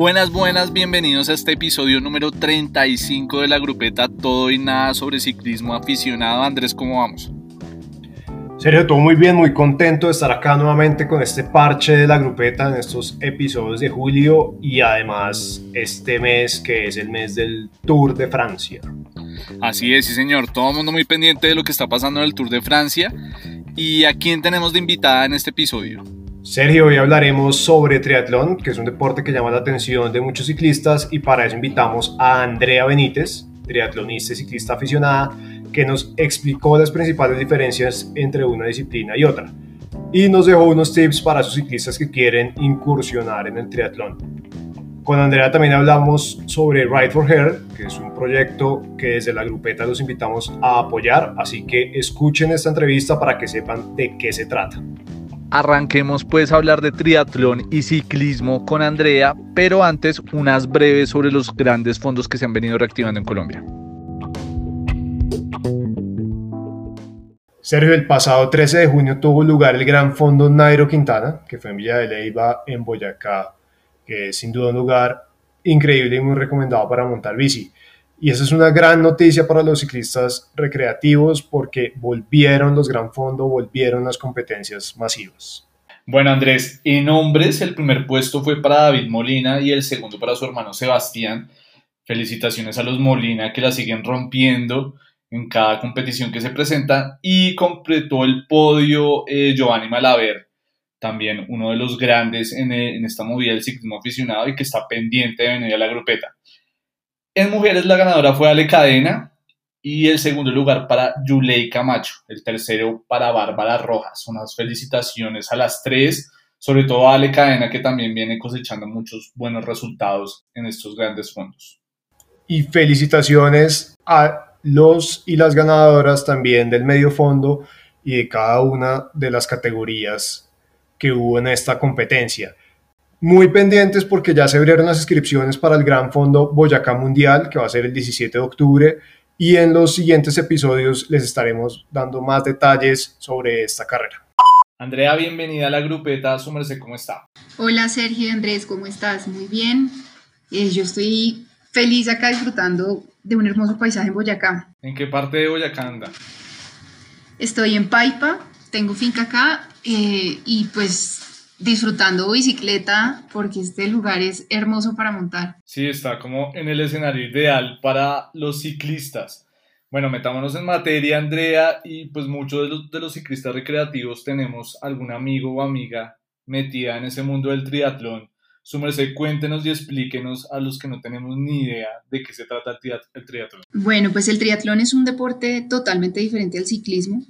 Buenas, buenas, bienvenidos a este episodio número 35 de la grupeta Todo y Nada sobre ciclismo aficionado. Andrés, ¿cómo vamos? Sergio, todo muy bien, muy contento de estar acá nuevamente con este parche de la grupeta en estos episodios de julio y además este mes que es el mes del Tour de Francia. Así es, sí señor, todo el mundo muy pendiente de lo que está pasando en el Tour de Francia. ¿Y a quién tenemos de invitada en este episodio? Sergio, hoy hablaremos sobre triatlón, que es un deporte que llama la atención de muchos ciclistas y para eso invitamos a Andrea Benítez, triatlonista y ciclista aficionada, que nos explicó las principales diferencias entre una disciplina y otra. Y nos dejó unos tips para esos ciclistas que quieren incursionar en el triatlón. Con Andrea también hablamos sobre Ride for Her, que es un proyecto que desde la grupeta los invitamos a apoyar, así que escuchen esta entrevista para que sepan de qué se trata. Arranquemos pues a hablar de triatlón y ciclismo con Andrea, pero antes unas breves sobre los grandes fondos que se han venido reactivando en Colombia. Sergio, el pasado 13 de junio tuvo lugar el Gran Fondo Nairo Quintana, que fue en Villa de Leyva, en Boyacá, que es sin duda un lugar increíble y muy recomendado para montar bici. Y esa es una gran noticia para los ciclistas recreativos porque volvieron los Gran Fondo, volvieron las competencias masivas. Bueno, Andrés, en hombres el primer puesto fue para David Molina y el segundo para su hermano Sebastián. Felicitaciones a los Molina que la siguen rompiendo en cada competición que se presenta y completó el podio eh, Giovanni Malaver, también uno de los grandes en, eh, en, esta movida del ciclismo aficionado y que está pendiente de venir a la grupeta. En mujeres la ganadora fue Ale Cadena y el segundo lugar para Yulei Camacho, el tercero para Bárbara Rojas. Unas felicitaciones a las tres, sobre todo a Ale Cadena que también viene cosechando muchos buenos resultados en estos grandes fondos. Y felicitaciones a los y las ganadoras también del medio fondo y de cada una de las categorías que hubo en esta competencia. Muy pendientes porque ya se abrieron las inscripciones para el Gran Fondo Boyacá Mundial, que va a ser el 17 de octubre, y en los siguientes episodios les estaremos dando más detalles sobre esta carrera. Andrea, bienvenida a la grupeta, su ¿cómo está? Hola Sergio Andrés, ¿cómo estás? Muy bien. Eh, yo estoy feliz acá disfrutando de un hermoso paisaje en Boyacá. ¿En qué parte de Boyacá anda? Estoy en Paipa, tengo finca acá eh, y pues disfrutando bicicleta porque este lugar es hermoso para montar. Sí, está como en el escenario ideal para los ciclistas. Bueno, metámonos en materia, Andrea, y pues muchos de los, de los ciclistas recreativos tenemos algún amigo o amiga metida en ese mundo del triatlón su merced, cuéntenos y explíquenos a los que no tenemos ni idea de qué se trata el triatlón. Bueno, pues el triatlón es un deporte totalmente diferente al ciclismo.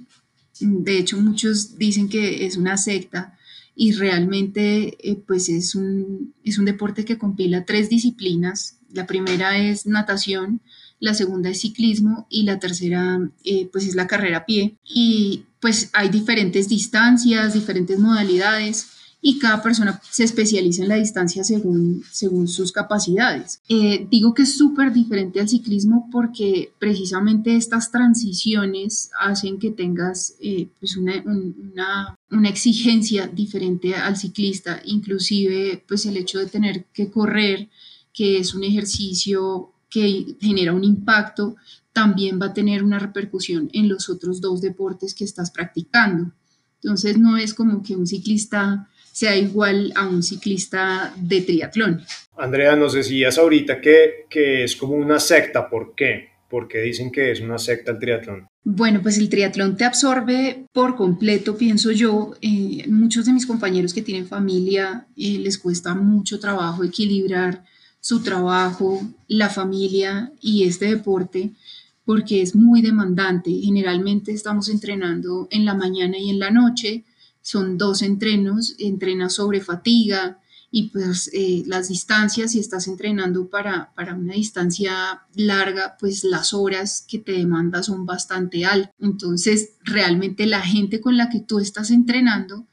De hecho, muchos dicen que es una secta y realmente eh, pues es un, es un deporte que compila tres disciplinas. La primera es natación, la segunda es ciclismo y la tercera eh, pues es la carrera a pie. Y pues hay diferentes distancias, diferentes modalidades y cada persona se especializa en la distancia según, según sus capacidades. Eh, digo que es súper diferente al ciclismo porque precisamente estas transiciones hacen que tengas eh, pues una, una, una, exigencia diferente al ciclista, inclusive pues el hecho de tener que correr, que es un ejercicio que genera un impacto, también va a tener una repercusión en los otros dos deportes que estás practicando. Entonces no es como que un ciclista sea igual a un ciclista de triatlón. Andrea, nos decías ahorita que, que es como una secta, ¿por qué? ¿Por qué dicen que es una secta el triatlón? Bueno, pues el triatlón te absorbe por completo, pienso yo. Eh, muchos de mis compañeros que tienen familia eh, les cuesta mucho trabajo equilibrar su trabajo, la familia y este deporte porque es muy demandante. Generalmente estamos entrenando en la mañana y en la noche son dos entrenos, entrenas sobre fatiga y pues eh, las distancias, si estás entrenando para, para una distancia larga, pues las horas que te demanda son bastante altas. Entonces, realmente la gente con la que tú estás entrenando,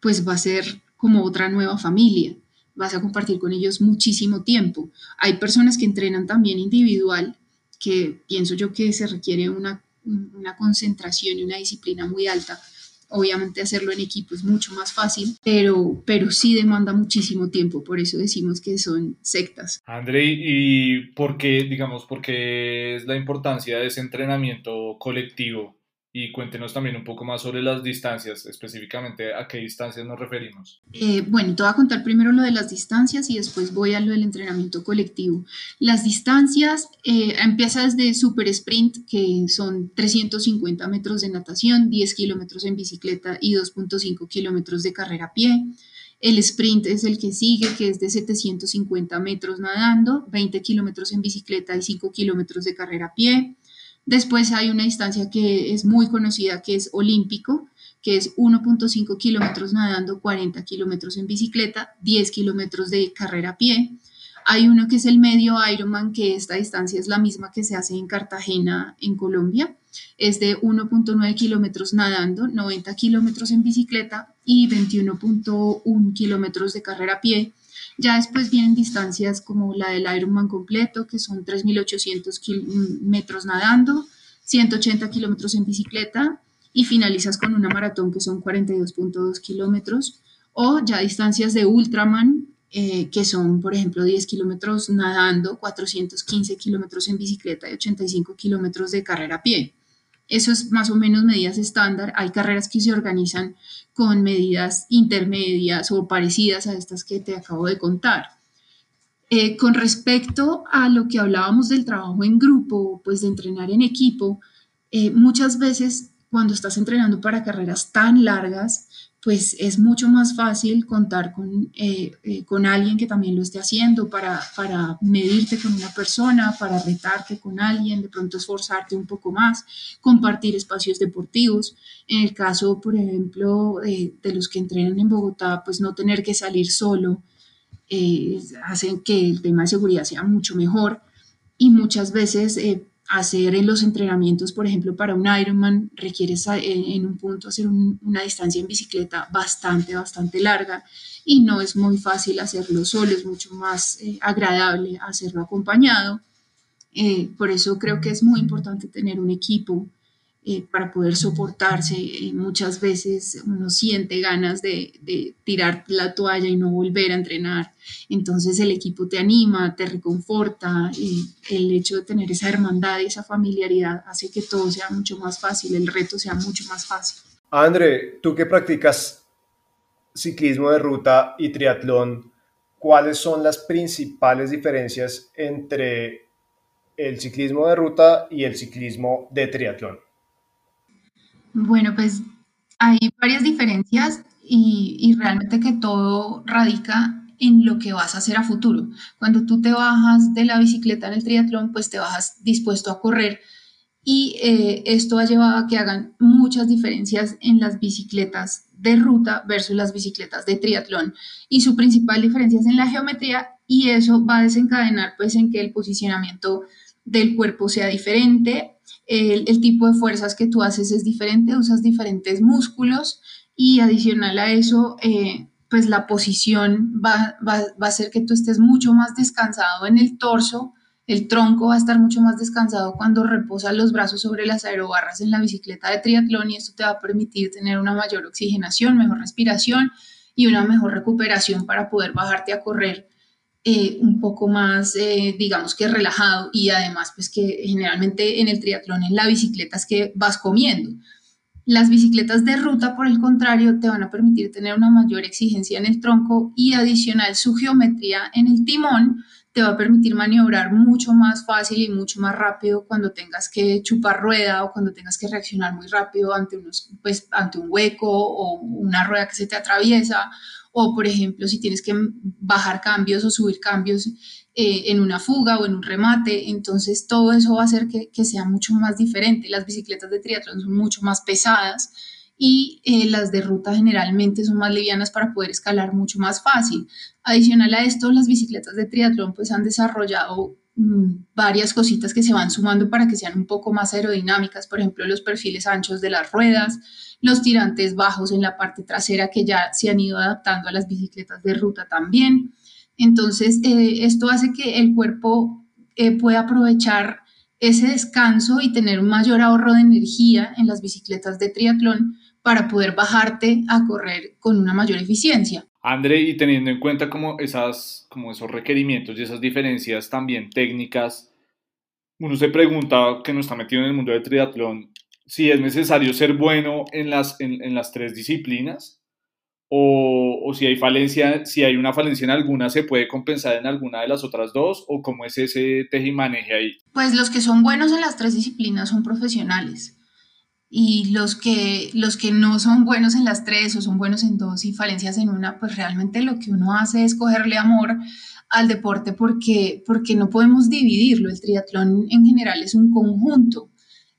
pues va a ser como otra nueva familia. Vas a compartir con ellos muchísimo tiempo. Hay personas que entrenan también individual, que pienso yo que se requiere una, una concentración y una disciplina muy alta Obviamente hacerlo en equipo es mucho más fácil, pero, pero sí demanda muchísimo tiempo, por eso decimos que son sectas. André, ¿y por qué, digamos, por qué es la importancia de ese entrenamiento colectivo y cuéntenos también un poco más sobre las distancias, específicamente a qué distancias nos referimos. Eh, bueno, te voy a contar primero lo de las distancias y después voy a lo del entrenamiento colectivo. Las distancias eh, empieza desde super sprint, que son 350 metros de natación, 10 kilómetros en bicicleta y 2.5 kilómetros de carrera a pie. El sprint es el que sigue, que es de 750 metros nadando, 20 kilómetros en bicicleta y 5 kilómetros de carrera a pie. Después hay una distancia que es muy conocida, que es olímpico, que es 1.5 kilómetros nadando, 40 kilómetros en bicicleta, 10 kilómetros de carrera a pie. Hay uno que es el medio Ironman, que esta distancia es la misma que se hace en Cartagena, en Colombia. Es de 1.9 kilómetros nadando, 90 kilómetros en bicicleta y 21.1 kilómetros de carrera a pie. Ya después vienen distancias como la del Ironman completo, que son 3.800 metros nadando, 180 kilómetros en bicicleta y finalizas con una maratón que son 42.2 kilómetros. O ya distancias de Ultraman, eh, que son, por ejemplo, 10 kilómetros nadando, 415 kilómetros en bicicleta y 85 kilómetros de carrera a pie. Eso es más o menos medidas estándar. Hay carreras que se organizan con medidas intermedias o parecidas a estas que te acabo de contar. Eh, con respecto a lo que hablábamos del trabajo en grupo, pues de entrenar en equipo, eh, muchas veces cuando estás entrenando para carreras tan largas, pues es mucho más fácil contar con, eh, eh, con alguien que también lo esté haciendo para, para medirte con una persona, para retarte con alguien, de pronto esforzarte un poco más, compartir espacios deportivos. En el caso, por ejemplo, de los que entrenan en Bogotá, pues no tener que salir solo, eh, hacen que el tema de seguridad sea mucho mejor y muchas veces hacer en los entrenamientos, por ejemplo, para un Ironman, requieres en un punto hacer una distancia en bicicleta bastante, bastante larga y no es muy fácil hacerlo solo, es mucho más eh, agradable hacerlo acompañado. Eh, por eso creo que es muy importante tener un equipo eh, para poder soportarse. muchas veces uno siente ganas de, tirar la toalla y no volver a entrenar. Entonces el equipo te anima, te reconforta y el hecho de tener esa hermandad y esa familiaridad hace que todo sea mucho más fácil, el reto sea mucho más fácil. André, tú que practicas ciclismo de ruta y triatlón, ¿cuáles son las principales diferencias entre el ciclismo de ruta y el ciclismo de triatlón? Bueno, pues hay varias diferencias y, realmente que todo radica en lo que vas a hacer a futuro. Cuando tú te bajas de la bicicleta en el triatlón, pues te bajas dispuesto a correr y eh, esto ha llevado a que hagan muchas diferencias en las bicicletas de ruta versus las bicicletas de triatlón y su principal diferencia es en la geometría y eso va a desencadenar pues en que el posicionamiento del cuerpo sea diferente, el, tipo de fuerzas que tú haces es diferente, usas diferentes músculos y adicional a eso, eh, pues la posición va, va, va, a hacer que tú estés mucho más descansado en el torso, el tronco va a estar mucho más descansado cuando reposas los brazos sobre las aerobarras en la bicicleta de triatlón y esto te va a permitir tener una mayor oxigenación, mejor respiración y una mejor recuperación para poder bajarte a correr eh, un poco más, eh, digamos que relajado y además pues que generalmente en el triatlón en la bicicleta es que vas comiendo. Las bicicletas de ruta, por el contrario, te van a permitir tener una mayor exigencia en el tronco y adicional su geometría en el timón te va a permitir maniobrar mucho más fácil y mucho más rápido cuando tengas que chupar rueda o cuando tengas que reaccionar muy rápido ante, unos, pues, ante un hueco o una rueda que se te atraviesa o por ejemplo si tienes que bajar cambios o subir cambios eh, en una fuga o en un remate, entonces todo eso va a hacer que, sea mucho más diferente. Las bicicletas de triatlón son mucho más pesadas y eh, las de ruta generalmente son más livianas para poder escalar mucho más fácil. Adicional a esto, las bicicletas de triatlón pues han desarrollado varias cositas que se van sumando para que sean un poco más aerodinámicas, por ejemplo, los perfiles anchos de las ruedas, los tirantes bajos en la parte trasera que ya se han ido adaptando a las bicicletas de ruta también. Entonces, eh, esto hace que el cuerpo eh, pueda aprovechar ese descanso y tener un mayor ahorro de energía en las bicicletas de triatlón para poder bajarte a correr con una mayor eficiencia. André, y teniendo en cuenta como, esas, como esos requerimientos y esas diferencias también técnicas, uno se pregunta, que no está metido en el mundo del triatlón, si es necesario ser bueno en las, en, las tres disciplinas o, o, si hay falencia, si hay una falencia en alguna, se puede compensar en alguna de las otras dos o cómo es ese teje y maneje ahí. Pues los que son buenos en las tres disciplinas son profesionales y los que, los que no son buenos en las tres o son buenos en dos y falencias en una, pues realmente lo que uno hace es cogerle amor al deporte porque, porque no podemos dividirlo. El triatlón en general es un conjunto.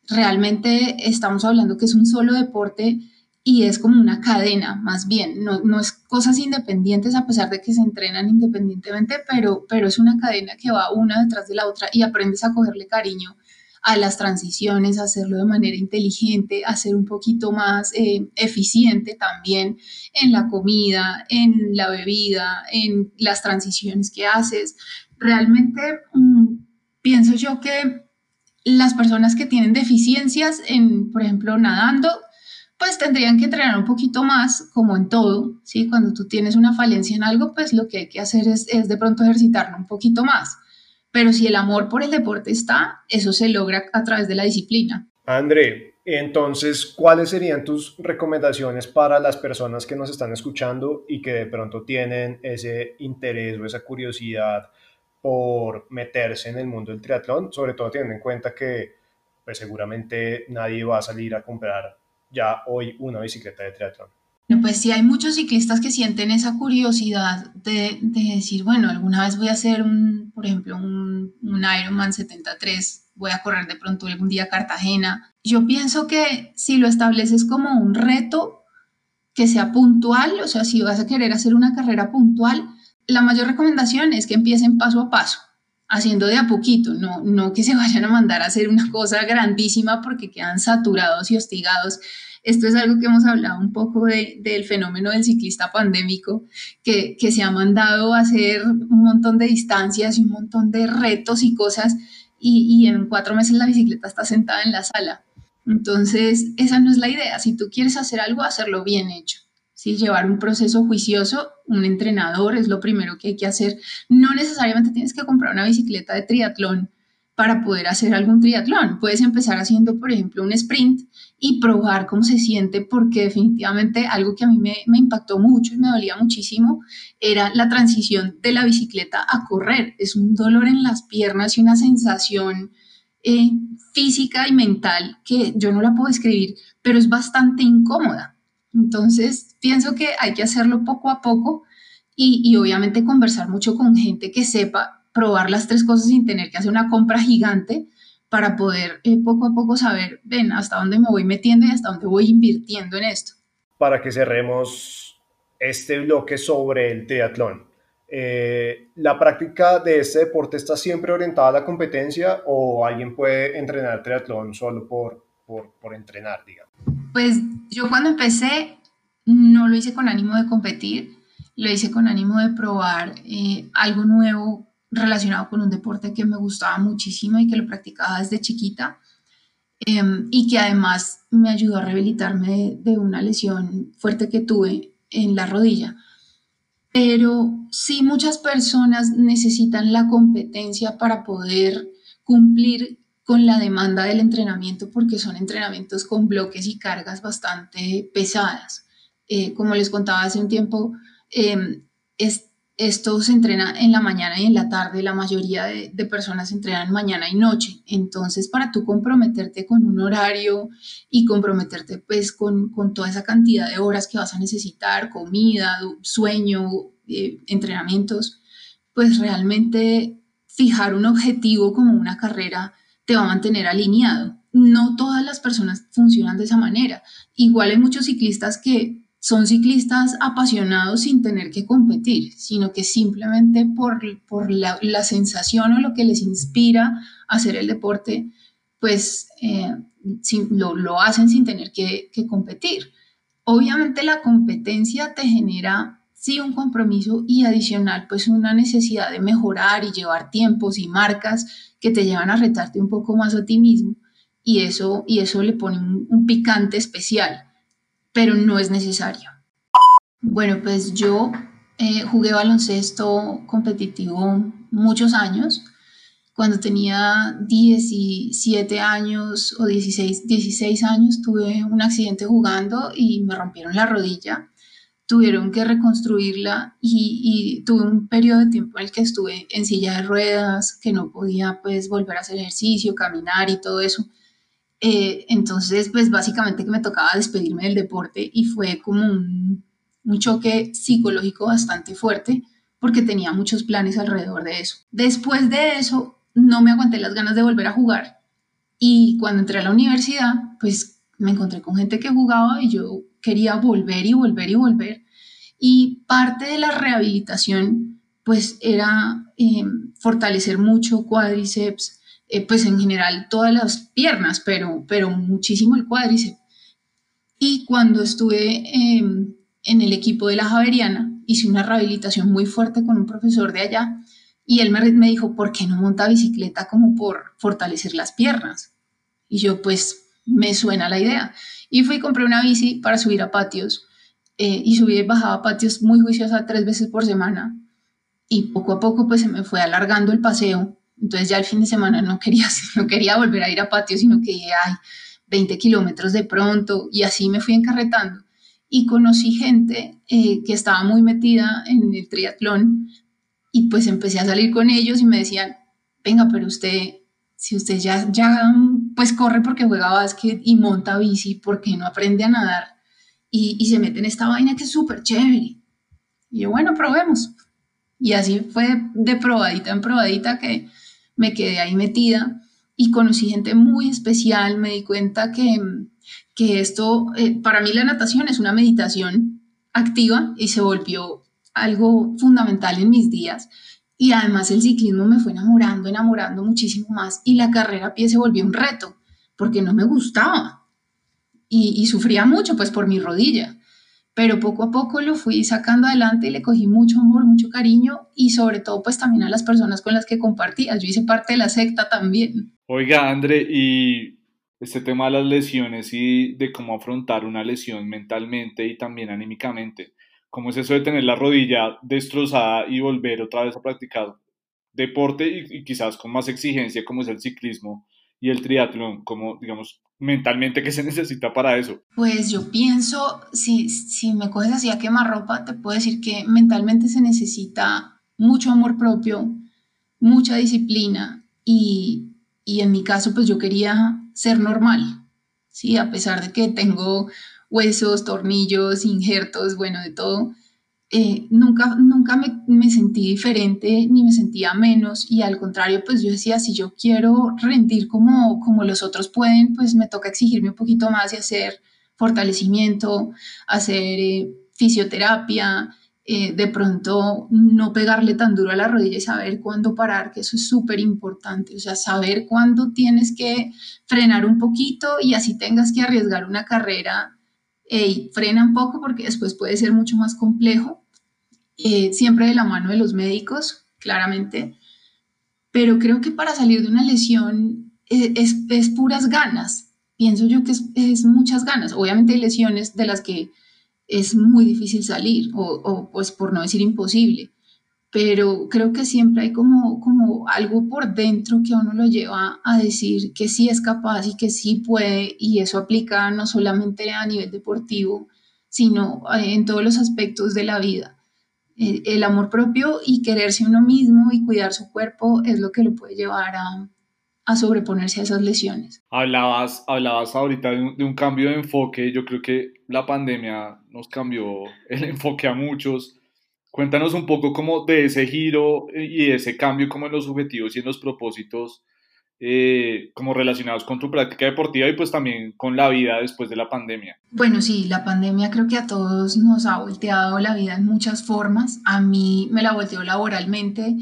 Realmente estamos hablando que es un solo deporte y es como una cadena, más bien, no, no, es cosas independientes a pesar de que se entrenan independientemente, pero, pero es una cadena que va una detrás de la otra y aprendes a cogerle cariño a las transiciones, hacerlo de manera inteligente, hacer un poquito más eh, eficiente también en la comida, en la bebida, en las transiciones que haces. Realmente mm, pienso yo que las personas que tienen deficiencias en, por ejemplo, nadando, pues tendrían que entrenar un poquito más, como en todo, ¿sí? Cuando tú tienes una falencia en algo, pues lo que hay que hacer es, es de pronto ejercitarlo un poquito más. Pero si el amor por el deporte está, eso se logra a través de la disciplina. André, entonces, ¿cuáles serían tus recomendaciones para las personas que nos están escuchando y que de pronto tienen ese interés o esa curiosidad por meterse en el mundo del triatlón, sobre todo teniendo en cuenta que pues seguramente nadie va a salir a comprar ya hoy una bicicleta de triatlón? Pues sí hay muchos ciclistas que sienten esa curiosidad de, decir, bueno, alguna vez voy a hacer un, por ejemplo, un, un Ironman 73, voy a correr de pronto algún día a Cartagena. Yo pienso que si lo estableces como un reto que sea puntual, o sea, si vas a querer hacer una carrera puntual, la mayor recomendación es que empiecen paso a paso, haciendo de a poquito, no, no que se vayan a mandar a hacer una cosa grandísima porque quedan saturados y hostigados esto es algo que hemos hablado un poco del fenómeno del ciclista pandémico, que, se ha mandado a hacer un montón de distancias y un montón de retos y cosas, y, en cuatro meses la bicicleta está sentada en la sala. Entonces, esa no es la idea. Si tú quieres hacer algo, hacerlo bien hecho. ¿sí? Llevar un proceso juicioso, un entrenador es lo primero que hay que hacer. No necesariamente tienes que comprar una bicicleta de triatlón para poder hacer algún triatlón. Puedes empezar haciendo, por ejemplo, un sprint y probar cómo se siente, porque definitivamente algo que a mí me, impactó mucho y me dolía muchísimo era la transición de la bicicleta a correr. Es un dolor en las piernas y una sensación eh, física y mental que yo no la puedo describir, pero es bastante incómoda. Entonces, pienso que hay que hacerlo poco a poco y, y obviamente conversar mucho con gente que sepa probar las tres cosas sin tener que hacer una compra gigante para poder eh, poco a poco saber, ven, hasta dónde me voy metiendo y hasta dónde voy invirtiendo en esto. Para que cerremos este bloque sobre el triatlón. Eh, ¿La práctica de este deporte está siempre orientada a la competencia o alguien puede entrenar triatlón solo por, por, por entrenar, digamos? Pues yo cuando empecé no lo hice con ánimo de competir, lo hice con ánimo de probar eh, algo nuevo relacionado con un deporte que me gustaba muchísimo y que lo practicaba desde chiquita em, y que además me ayudó a rehabilitarme de, una lesión fuerte que tuve en la rodilla. Pero sí muchas personas necesitan la competencia para poder cumplir con la demanda del entrenamiento porque son entrenamientos con bloques y cargas bastante pesadas. Eh, como les contaba hace un tiempo, eh, esto se entrena en la mañana y en la tarde, la mayoría de, personas entrenan mañana y noche, entonces para tú comprometerte con un horario y comprometerte pues con, toda esa cantidad de horas que vas a necesitar, comida, sueño, eh, entrenamientos, pues realmente fijar un objetivo como una carrera te va a mantener alineado. No todas las personas funcionan de esa manera. Igual hay muchos ciclistas que son ciclistas apasionados sin tener que competir, sino que simplemente por, por la, sensación o lo que les inspira hacer el deporte, pues eh, lo, hacen sin tener que, que, competir. Obviamente la competencia te genera sí un compromiso y adicional pues una necesidad de mejorar y llevar tiempos y marcas que te llevan a retarte un poco más a ti mismo y eso, y eso le pone un picante especial pero no es necesario. Bueno, pues yo eh, jugué baloncesto competitivo muchos años. Cuando tenía 17 años o 16, 16 años tuve un accidente jugando y me rompieron la rodilla. Tuvieron que reconstruirla y, y, tuve un periodo de tiempo en el que estuve en silla de ruedas, que no podía pues volver a hacer ejercicio, caminar y todo eso. Eh, entonces, pues básicamente que me tocaba despedirme del deporte y fue como un, choque psicológico bastante fuerte porque tenía muchos planes alrededor de eso. Después de eso, no me aguanté las ganas de volver a jugar y cuando entré a la universidad, pues me encontré con gente que jugaba y yo quería volver y volver y volver. Y parte de la rehabilitación, pues era eh, fortalecer mucho cuádriceps, eh, pues en general todas las piernas, pero, pero muchísimo el cuádriceps. Y cuando estuve em, en el equipo de la Javeriana, hice una rehabilitación muy fuerte con un profesor de allá y él me, me dijo, ¿por qué no monta bicicleta como por fortalecer las piernas? Y yo pues me suena la idea. Y fui y compré una bici para subir a patios eh, y subí y bajaba patios muy juiciosa tres veces por semana. Y poco a poco pues se me fue alargando el paseo entonces ya el fin de semana no quería, no quería volver a ir a patio, sino que dije, ay, 20 kilómetros de pronto, y así me fui encarretando. Y conocí gente eh, que estaba muy metida en el triatlón, y pues empecé a salir con ellos y me decían, venga, pero usted, si usted ya, ya pues corre porque juega básquet y monta bici, ¿por qué no aprende a nadar? Y, y se mete en esta vaina que es súper chévere. Y yo, bueno, probemos. Y así fue de probadita en probadita que me quedé ahí metida y conocí gente muy especial, me di cuenta que, que esto, eh, para mí la natación es una meditación activa y se volvió algo fundamental en mis días. Y además el ciclismo me fue enamorando, enamorando muchísimo más y la carrera a pie se volvió un reto porque no me gustaba y, y sufría mucho pues por mi rodilla pero poco a poco lo fui sacando adelante y le cogí mucho amor, mucho cariño y sobre todo pues también a las personas con las que compartía. Yo hice parte de la secta también. Oiga, André, y este tema de las lesiones y de cómo afrontar una lesión mentalmente y también anímicamente. ¿Cómo es eso de tener la rodilla destrozada y volver otra vez a practicar deporte y, y quizás con más exigencia como es el ciclismo y el triatlón? Como, digamos, mentalmente qué se necesita para eso? Pues yo pienso, si, si me coges así a quemarropa, te puedo decir que mentalmente se necesita mucho amor propio, mucha disciplina y, y en mi caso pues yo quería ser normal, ¿sí? A pesar de que tengo huesos, tornillos, injertos, bueno, de todo, eh, nunca, nunca me, sentí diferente ni me sentía menos y al contrario, pues yo decía, si yo quiero rendir como, como los otros pueden, pues me toca exigirme un poquito más y hacer fortalecimiento, hacer eh, fisioterapia, eh, de pronto no pegarle tan duro a la rodilla y saber cuándo parar, que eso es súper importante, o sea, saber cuándo tienes que frenar un poquito y así tengas que arriesgar una carrera, hey, frena un poco porque después puede ser mucho más complejo eh, siempre de la mano de los médicos, claramente, pero creo que para salir de una lesión eh, es, es, puras ganas. Pienso yo que es, es, muchas ganas. Obviamente hay lesiones de las que es muy difícil salir, o, o, pues por no decir imposible, pero creo que siempre hay como, como algo por dentro que a uno lo lleva a decir que sí es capaz y que sí puede, y eso aplica no solamente a nivel deportivo, sino eh, en todos los aspectos de la vida. Eh, el amor propio y quererse uno mismo y cuidar su cuerpo es lo que lo puede llevar a, a sobreponerse a esas lesiones. Hablabas, hablabas ahorita de un, de un, cambio de enfoque, yo creo que la pandemia nos cambió el enfoque a muchos. Cuéntanos un poco como de ese giro y de ese cambio como en los objetivos y en los propósitos eh, como relacionados con tu práctica deportiva y pues también con la vida después de la pandemia. Bueno, sí, la pandemia creo que a todos nos ha volteado la vida en muchas formas. A mí me la volteó laboralmente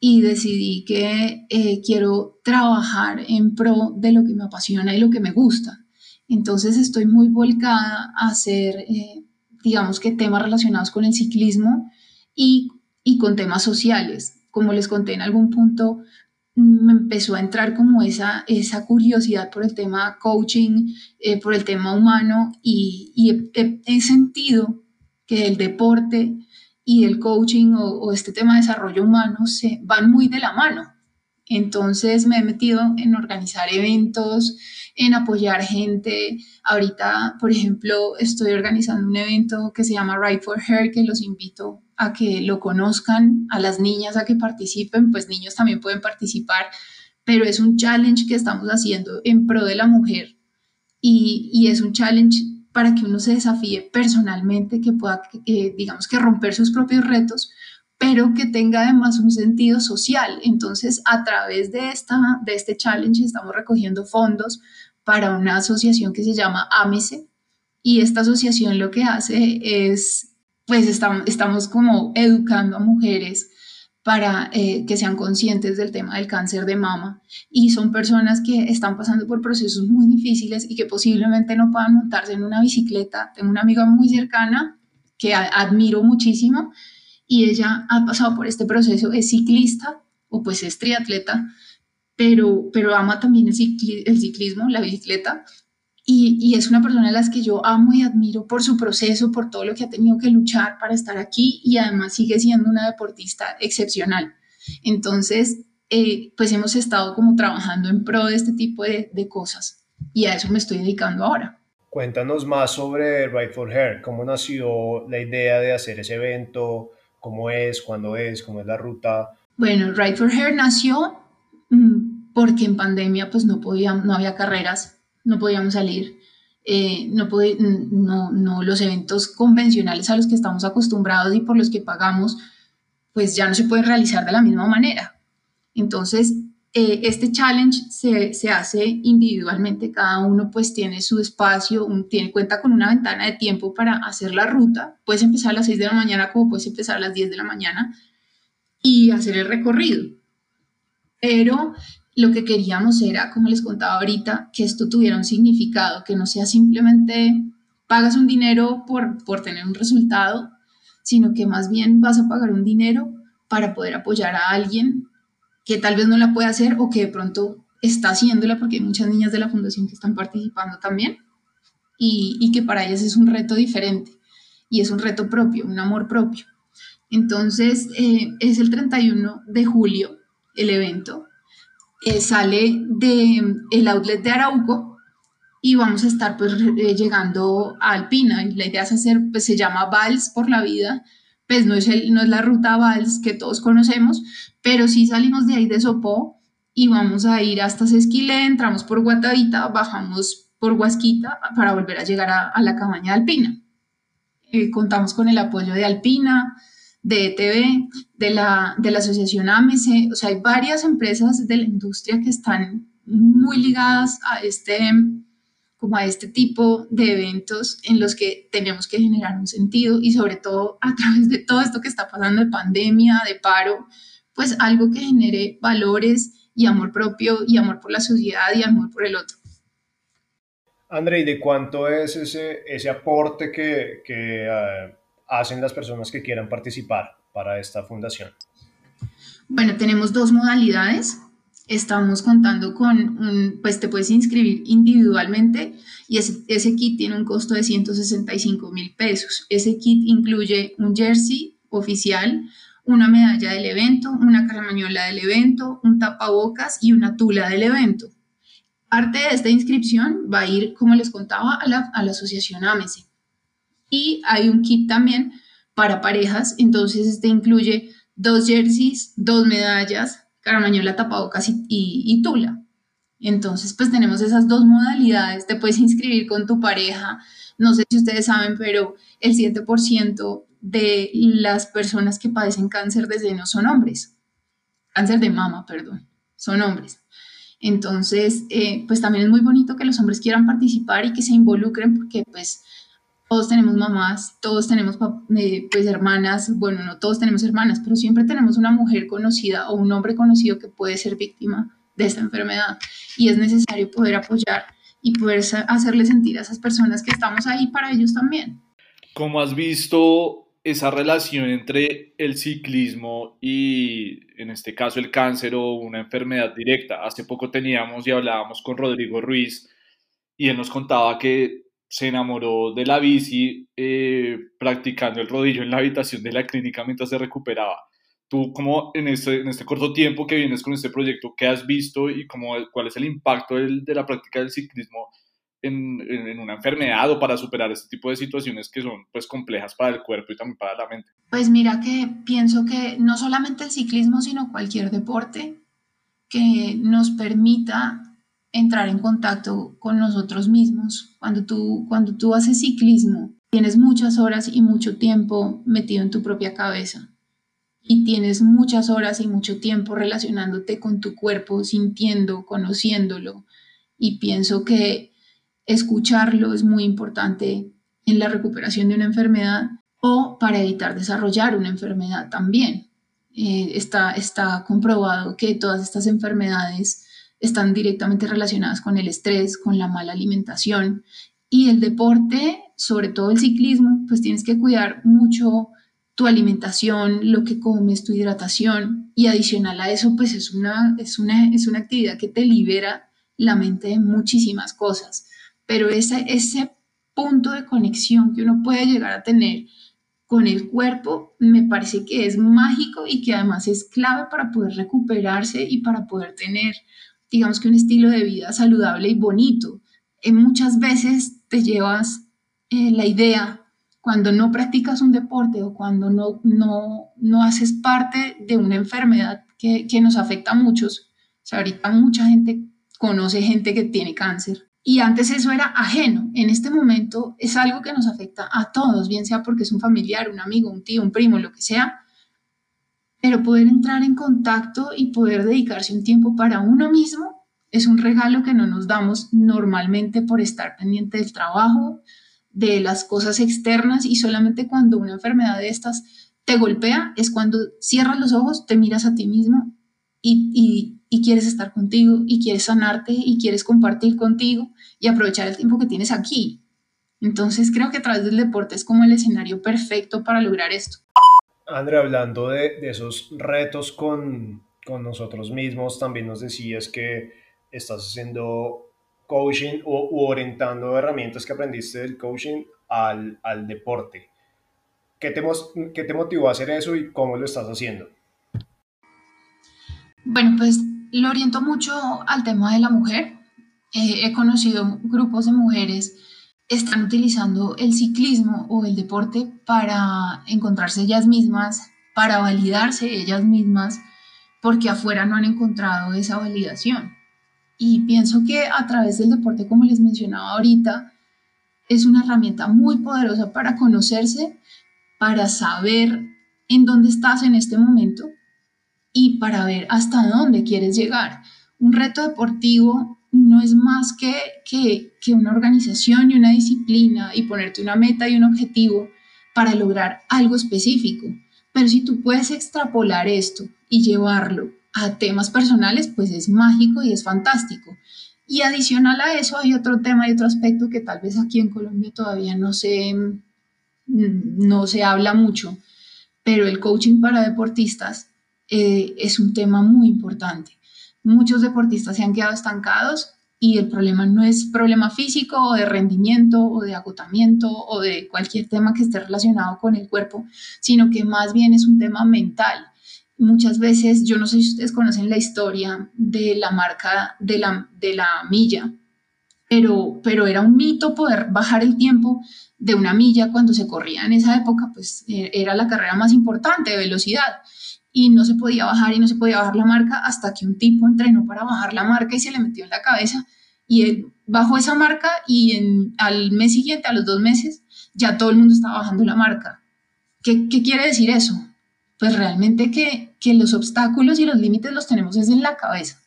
y decidí que eh, quiero trabajar en pro de lo que me apasiona y lo que me gusta. Entonces estoy muy volcada a hacer, eh, digamos que temas relacionados con el ciclismo y, y con temas sociales. Como les conté en algún punto, me empezó a entrar como esa, esa curiosidad por el tema coaching, eh, por el tema humano y, he, sentido que el deporte y el coaching o, o, este tema de desarrollo humano se van muy de la mano. Entonces me he metido en organizar eventos, en apoyar gente. Ahorita, por ejemplo, estoy organizando un evento que se llama Right for Her, que los invito a que lo conozcan, a las niñas a que participen, pues niños también pueden participar, pero es un challenge que estamos haciendo en pro de la mujer y, y es un challenge para que uno se desafíe personalmente, que pueda, digamos que romper sus propios retos, pero que tenga además un sentido social. Entonces, a través de, esta, de este challenge estamos recogiendo fondos para una asociación que se llama AMESE y esta asociación lo que hace es, pues estamos, estamos como educando a mujeres para eh, que sean conscientes del tema del cáncer de mama. Y son personas que están pasando por procesos muy difíciles y que posiblemente no puedan montarse en una bicicleta. Tengo una amiga muy cercana que admiro muchísimo y ella ha pasado por este proceso, es ciclista o pues es triatleta, pero, pero ama también el, ciclismo, la bicicleta, y, y, es una persona a la que yo amo y admiro por su proceso, por todo lo que ha tenido que luchar para estar aquí y además sigue siendo una deportista excepcional. Entonces, eh, pues hemos estado como trabajando en pro de este tipo de, de, cosas y a eso me estoy dedicando ahora. Cuéntanos más sobre Right for Hair, cómo nació la idea de hacer ese evento, cómo es, cuándo es, cómo es la ruta. Bueno, Right for Hair nació porque en pandemia pues no, podíamos, no había carreras, no podíamos salir, eh, no, no, los eventos convencionales a los que estamos acostumbrados y por los que pagamos, pues ya no se pueden realizar de la misma manera. Entonces, eh, este challenge se, hace individualmente, cada uno pues tiene su espacio, cuenta con una ventana de tiempo para hacer la ruta, puedes empezar a las 6 de la mañana como puedes empezar a las 10 de la mañana y hacer el recorrido. Pero lo que queríamos era, como les contaba ahorita, que esto tuviera un significado, que no sea simplemente pagas un dinero por, por tener un resultado, sino que más bien vas a pagar un dinero para poder apoyar a alguien que tal vez no la puede hacer o que de pronto está haciéndola porque hay muchas niñas de la fundación que están participando también y, y que para ellas es un reto diferente y es un reto propio, un amor propio. Entonces, eh, es el 31 de julio el evento. Eh, sale de el outlet de Arauco y vamos a estar pues eh, llegando a Alpina. Y la idea es hacer, pues se llama Vals por la vida, pues no es, el, no es la ruta Vals que todos conocemos, pero sí salimos de ahí de Sopó y vamos a ir hasta Sesquilé, entramos por Guatavita, bajamos por Huasquita para volver a llegar a, la cabaña de Alpina. Eh, contamos con el apoyo de Alpina, de ETV, de la, de la asociación AMC, o sea, hay varias empresas de la industria que están muy ligadas a este, como a este tipo de eventos en los que tenemos que generar un sentido y sobre todo a través de todo esto que está pasando de pandemia, de paro, pues algo que genere valores y amor propio y amor por la sociedad y amor por el otro. André, ¿y de cuánto es ese, ese aporte que, uh, hacen las personas que quieran participar para esta fundación? Bueno, tenemos dos modalidades. Estamos contando con un, pues te puedes inscribir individualmente y ese, kit tiene un costo de 165 mil pesos. Ese kit incluye un jersey oficial, una medalla del evento, una caramañola del evento, un tapabocas y una tula del evento. Parte de esta inscripción va a ir, como les contaba, a la, a la asociación AMESE. Y hay un kit también para parejas, entonces este incluye dos jerseys, dos medallas, caramañola, tapabocas y, y tula. Entonces, pues tenemos esas dos modalidades. Te puedes inscribir con tu pareja. No sé si ustedes saben, pero el 7% de las personas que padecen cáncer de seno son hombres. Cáncer de mama, perdón, son hombres. Entonces, eh, pues también es muy bonito que los hombres quieran participar y que se involucren porque pues todos tenemos mamás, todos tenemos eh, pues hermanas, bueno, no todos tenemos hermanas, pero siempre tenemos una mujer conocida o un hombre conocido que puede ser víctima de esta enfermedad y es necesario poder apoyar y poder hacerle sentir a esas personas que estamos ahí para ellos también. Como has visto, esa relación entre el ciclismo y, en este caso, el cáncer o una enfermedad directa. Hace poco teníamos y hablábamos con Rodrigo Ruiz y él nos contaba que se enamoró de la bici eh, practicando el rodillo en la habitación de la clínica mientras se recuperaba. Tú, como en este, en este corto tiempo que vienes con este proyecto, ¿qué has visto y cómo, cuál es el impacto de la práctica del ciclismo en, en, una enfermedad o para superar este tipo de situaciones que son pues complejas para el cuerpo y también para la mente? Pues mira que pienso que no solamente el ciclismo, sino cualquier deporte que nos permita entrar en contacto con nosotros mismos. Cuando tú, cuando tú haces ciclismo, tienes muchas horas y mucho tiempo metido en tu propia cabeza. Y tienes muchas horas y mucho tiempo relacionándote con tu cuerpo, sintiendo, conociéndolo. Y pienso que escucharlo es muy importante en la recuperación de una enfermedad o para evitar desarrollar una enfermedad también. Eh, está, está comprobado que todas estas enfermedades están directamente relacionadas con el estrés, con la mala alimentación. Y el deporte, sobre todo el ciclismo, pues tienes que cuidar mucho tu alimentación, lo que comes, tu hidratación. Y adicional a eso, pues es una, es una, es una actividad que te libera la mente de muchísimas cosas. Pero ese, ese punto de conexión que uno puede llegar a tener con el cuerpo me parece que es mágico y que además es clave para poder recuperarse y para poder tener, digamos que un estilo de vida saludable y bonito. Eh, muchas veces te llevas eh, la idea cuando no practicas un deporte o cuando no, no, no haces parte de una enfermedad que, que nos afecta a muchos. O sea, ahorita mucha gente conoce gente que tiene cáncer y antes eso era ajeno. En este momento es algo que nos afecta a todos, bien sea porque es un familiar, un amigo, un tío, un primo, lo que sea. Pero poder entrar en contacto y poder dedicarse un tiempo para uno mismo es un regalo que no nos damos normalmente por estar pendiente del trabajo, de las cosas externas y solamente cuando una enfermedad de estas te golpea es cuando cierras los ojos, te miras a ti mismo y, quieres estar contigo y quieres sanarte y quieres compartir contigo y aprovechar el tiempo que tienes aquí. Entonces creo que a través del deporte es como el escenario perfecto para lograr esto. Andrea, hablando de, esos retos con, nosotros mismos, también nos decías que estás haciendo coaching o orientando herramientas que aprendiste del coaching al, deporte. ¿Qué te, ¿Qué te motivó a hacer eso y cómo lo estás haciendo? Bueno, pues lo oriento mucho al tema de la mujer. Eh, he conocido grupos de mujeres están utilizando el ciclismo o el deporte para encontrarse ellas mismas, para validarse ellas mismas, porque afuera no han encontrado esa validación. Y pienso que a través del deporte, como les mencionaba ahorita, es una herramienta muy poderosa para conocerse, para saber en dónde estás en este momento y para ver hasta dónde quieres llegar. Un reto deportivo no es más que, que, una organización y una disciplina y ponerte una meta y un objetivo para lograr algo específico. Pero si tú puedes extrapolar esto y llevarlo a temas personales, pues es mágico y es fantástico. Y adicional a eso hay otro tema y otro aspecto que tal vez aquí en Colombia todavía no se, no se habla mucho, pero el coaching para deportistas eh, es un tema muy importante. Muchos deportistas se han quedado estancados y el problema no es problema físico o de rendimiento o de agotamiento o de cualquier tema que esté relacionado con el cuerpo, sino que más bien es un tema mental. Muchas veces, yo no sé si ustedes conocen la historia de la marca de la, de la milla, pero, pero era un mito poder bajar el tiempo de una milla cuando se corría en esa época, pues e, era la carrera más importante de velocidad y no se podía bajar y no se podía bajar la marca hasta que un tipo entrenó para bajar la marca y se le metió en la cabeza y él bajó esa marca y al mes siguiente, a los dos meses, ya todo el mundo estaba bajando la marca. ¿Qué, quiere decir eso? Pues realmente que, que los obstáculos y los límites los tenemos desde en la cabeza.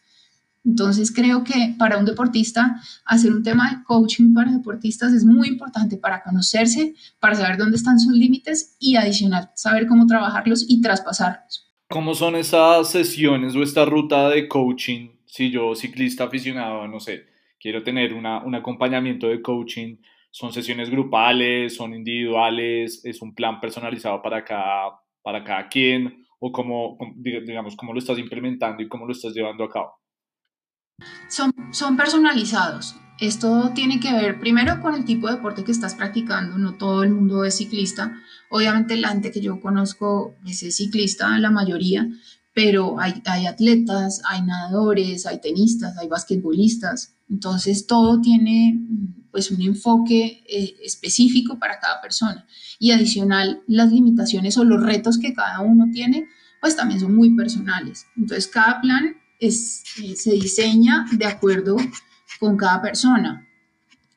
Entonces creo que para un deportista hacer un tema de coaching para deportistas es muy importante para conocerse, para saber dónde están sus límites y adicional saber cómo trabajarlos y traspasarlos. ¿Cómo son esas sesiones o esta ruta de coaching? Si yo, ciclista aficionado, no sé, quiero tener una, un acompañamiento de coaching son sesiones grupales, son individuales, es un plan personalizado para cada, para cada quien, o cómo, digamos, cómo lo estás implementando y cómo lo estás llevando a cabo. Son, son personalizados. Esto tiene que ver primero con el tipo de deporte que estás practicando. No todo el mundo es ciclista. Obviamente la gente que yo conozco es ciclista, la mayoría, pero hay, atletas, hay nadadores, hay tenistas, hay basquetbolistas. Entonces todo tiene pues un enfoque eh, específico para cada persona. Y adicional, las limitaciones o los retos que cada uno tiene, pues también son muy personales. Entonces cada plan eh, se diseña de acuerdo con cada persona.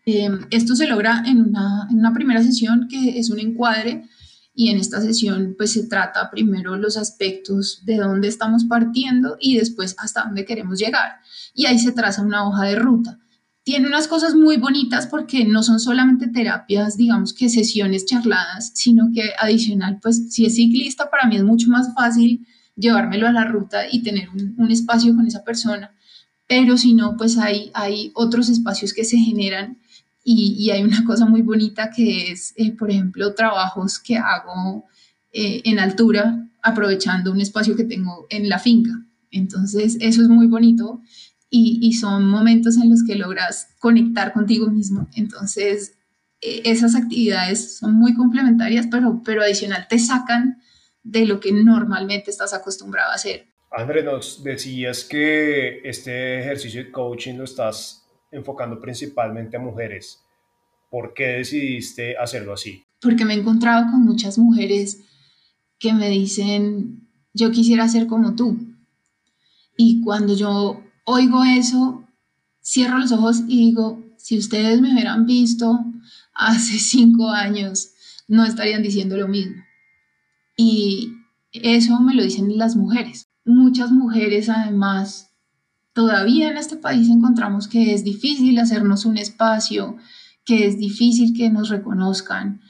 Em, esto se logra en una, en una primera sesión que es un encuadre y en esta sesión pues se trata primero los aspectos de dónde estamos partiendo y después hasta dónde queremos llegar. Y ahí se traza una hoja de ruta. Tiene unas cosas muy bonitas porque no son solamente terapias, digamos que sesiones charladas, sino que adicional, pues si es ciclista, para mí es mucho más fácil llevármelo a la ruta y tener un, espacio con esa persona. Pero si no, pues hay, hay otros espacios que se generan y, hay una cosa muy bonita que es, eh, por ejemplo, trabajos que hago eh, en altura, aprovechando un espacio que tengo en la finca. Entonces, eso es muy bonito y, son momentos en los que logras conectar contigo mismo. Entonces, eh, esas actividades son muy complementarias, pero, pero adicional te sacan de lo que normalmente estás acostumbrado a hacer. André, nos decías que este ejercicio de coaching lo estás enfocando principalmente a mujeres. ¿Por qué decidiste hacerlo así? Porque me he encontrado con muchas mujeres que me dicen, yo quisiera ser como tú. Y cuando yo oigo eso, cierro los ojos y digo, si ustedes me hubieran visto hace cinco años, no estarían diciendo lo mismo. Y eso me lo dicen las mujeres. Muchas mujeres además todavía en este país encontramos que es difícil hacernos un espacio, que es difícil que nos reconozcan.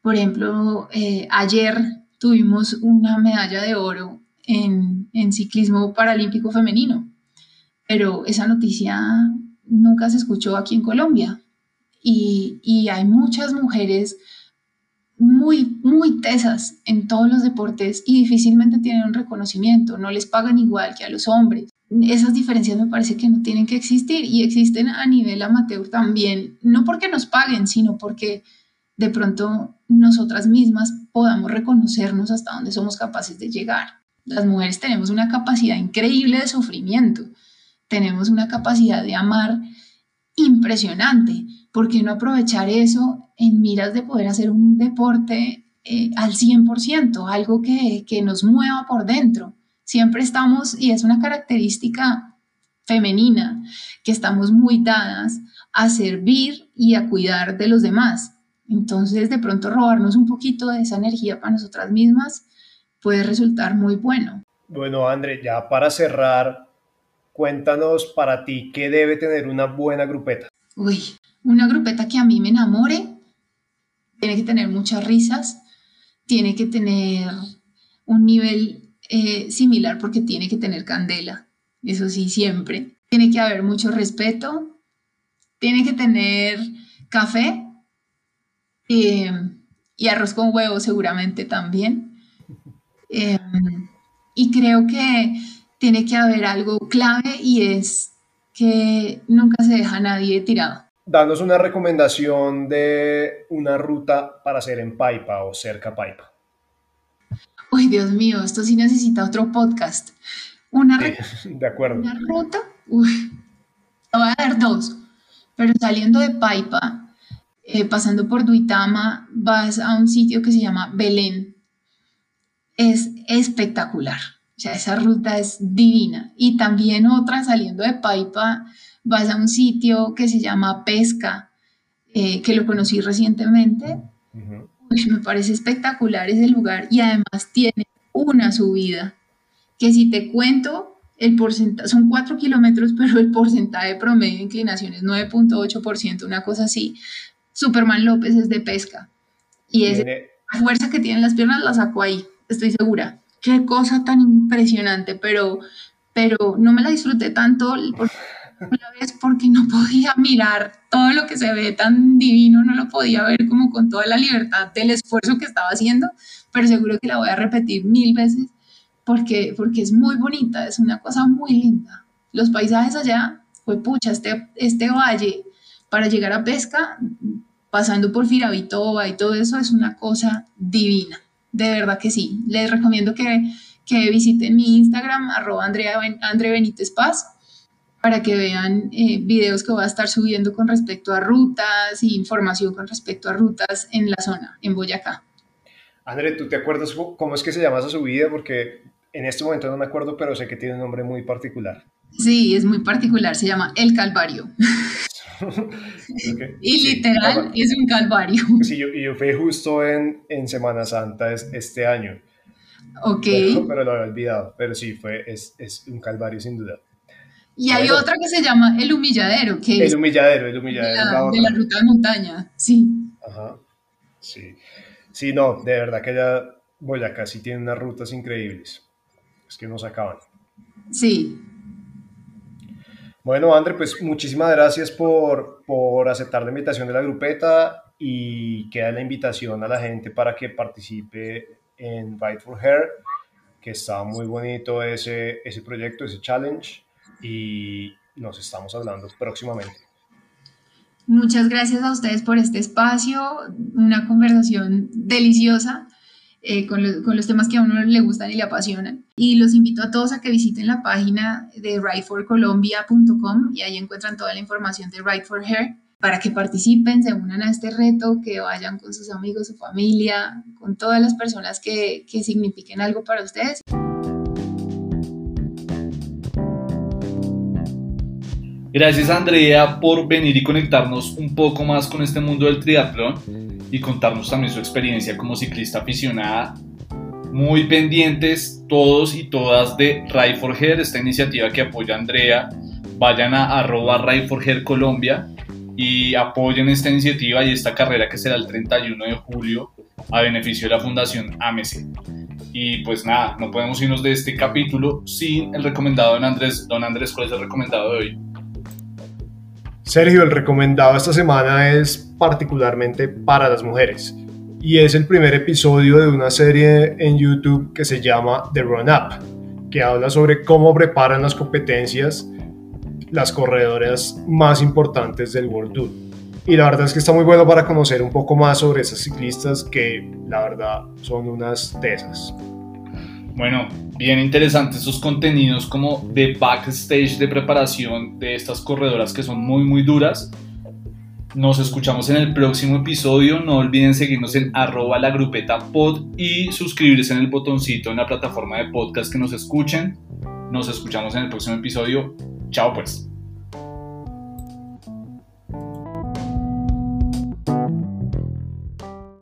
Por ejemplo, eh, ayer tuvimos una medalla de oro en, en ciclismo paralímpico femenino, pero esa noticia nunca se escuchó aquí en Colombia. Y, y, hay muchas mujeres muy, muy tesas en todos los deportes y difícilmente tienen un reconocimiento, no les pagan igual que a los hombres esas diferencias me parece que no tienen que existir y existen a nivel amateur también, no porque nos paguen, sino porque de pronto nosotras mismas podamos reconocernos hasta dónde somos capaces de llegar. Las mujeres tenemos una capacidad increíble de sufrimiento, tenemos una capacidad de amar impresionante. ¿Por qué no aprovechar eso en miras de poder hacer un deporte eh, al 100%, algo que, que nos mueva por dentro? Siempre estamos, y es una característica femenina, que estamos muy dadas a servir y a cuidar de los demás. Entonces, de pronto robarnos un poquito de esa energía para nosotras mismas puede resultar muy bueno. Bueno, André, ya para cerrar, cuéntanos para ti qué debe tener una buena grupeta. Uy, una grupeta que a mí me enamore, tiene que tener muchas risas, tiene que tener un nivel eh, similar porque tiene que tener candela, eso sí, siempre. Tiene que haber mucho respeto, tiene que tener café eh, y arroz con huevo seguramente también. Eh, y creo que tiene que haber algo clave y es que nunca se deja nadie tirado. Danos una recomendación de una ruta para hacer en Paipa o cerca Paipa. Uy, Dios mío, esto sí necesita otro podcast. Una, de acuerdo. una ruta, uy, te voy a dar dos, pero saliendo de Paipa, eh, pasando por Duitama, vas a un sitio que se llama Belén. Es espectacular, o sea, esa ruta es divina. Y también otra, saliendo de Paipa, vas a un sitio que se llama Pesca, eh, que lo conocí recientemente me parece espectacular ese lugar y además tiene una subida que si te cuento, el porcentaje, son 4 kilómetros, pero el porcentaje promedio de inclinación es 9.8%, una cosa así. Superman López es de pesca y es la fuerza que tienen las piernas la sacó ahí, estoy segura. Qué cosa tan impresionante, pero, pero no me la disfruté tanto una vez porque no podía mirar todo lo que se ve tan divino, no lo podía ver como con toda la libertad del esfuerzo que estaba haciendo, pero seguro que la voy a repetir mil veces porque, porque es muy bonita, es una cosa muy linda. Los paisajes allá, fue pucha, este, este valle para llegar a pesca, pasando por Firavitoba y todo eso, es una cosa divina. De verdad que sí. Les recomiendo que, que visiten mi Instagram, arroba Andrea, Andre Benítez Paz para que vean eh, videos que voy a estar subiendo con respecto a rutas y información con respecto a rutas en la zona, en Boyacá. André, ¿tú te acuerdas cómo es que se llama esa subida? Porque en este momento no me acuerdo, pero sé que tiene un nombre muy particular. Sí, es muy particular, se llama El Calvario. Y literal es un calvario. Sí, yo, yo fui justo en, en Semana Santa este año. Ok. Pero, lo había olvidado. Pero sí, fue, es, es un calvario sin duda. Y hay otra que se llama El Humilladero, que el es humilladero, el humilladero. De la, ruta de montaña, sí. Ajá, sí. Sí, no, de verdad que ya Boyacá sí tiene unas rutas increíbles. Es que no se acaban. Sí. Bueno, André, pues muchísimas gracias por, por aceptar la invitación de la grupeta y queda la invitación a la gente para que participe en Ride for Hair, que está muy bonito ese, ese proyecto, ese challenge y nos estamos hablando próximamente. Muchas gracias a ustedes por este espacio, una conversación deliciosa eh, con, los, temas que a uno le gustan y le apasionan. Y los invito a todos a que visiten la página de rideforcolombia.com y ahí encuentran toda la información de Ride for Hair para que participen, se unan a este reto, que vayan con sus amigos, su familia, con todas las personas que, que signifiquen algo para ustedes. Gracias Andrea por venir y conectarnos un poco más con este mundo del triatlón y contarnos también su experiencia como ciclista aficionada. Muy pendientes todos y todas de Ride for Hair, esta iniciativa que apoya Andrea. Vayan a arroba Ride for Colombia y apoyen esta iniciativa y esta carrera que será el 31 de julio a beneficio de la Fundación AMC. Y pues nada, no podemos irnos de este capítulo sin el recomendado de Andrés. Don Andrés, ¿cuál es el recomendado de hoy? Sergio, el recomendado esta semana es particularmente para las mujeres y es el primer episodio de una serie en YouTube que se llama The Run Up, que habla sobre cómo preparan las competencias las corredoras más importantes del World Tour. Y la verdad es que está muy bueno para conocer un poco más sobre esas ciclistas que la verdad son unas tesas. Bueno, bien interesantes esos contenidos como de backstage de preparación de estas corredoras que son muy muy duras. Nos escuchamos en el próximo episodio. No olviden seguirnos en arroba la grupeta pod y suscribirse en el botoncito en la plataforma de podcast que nos escuchen. Nos escuchamos en el próximo episodio. Chao pues.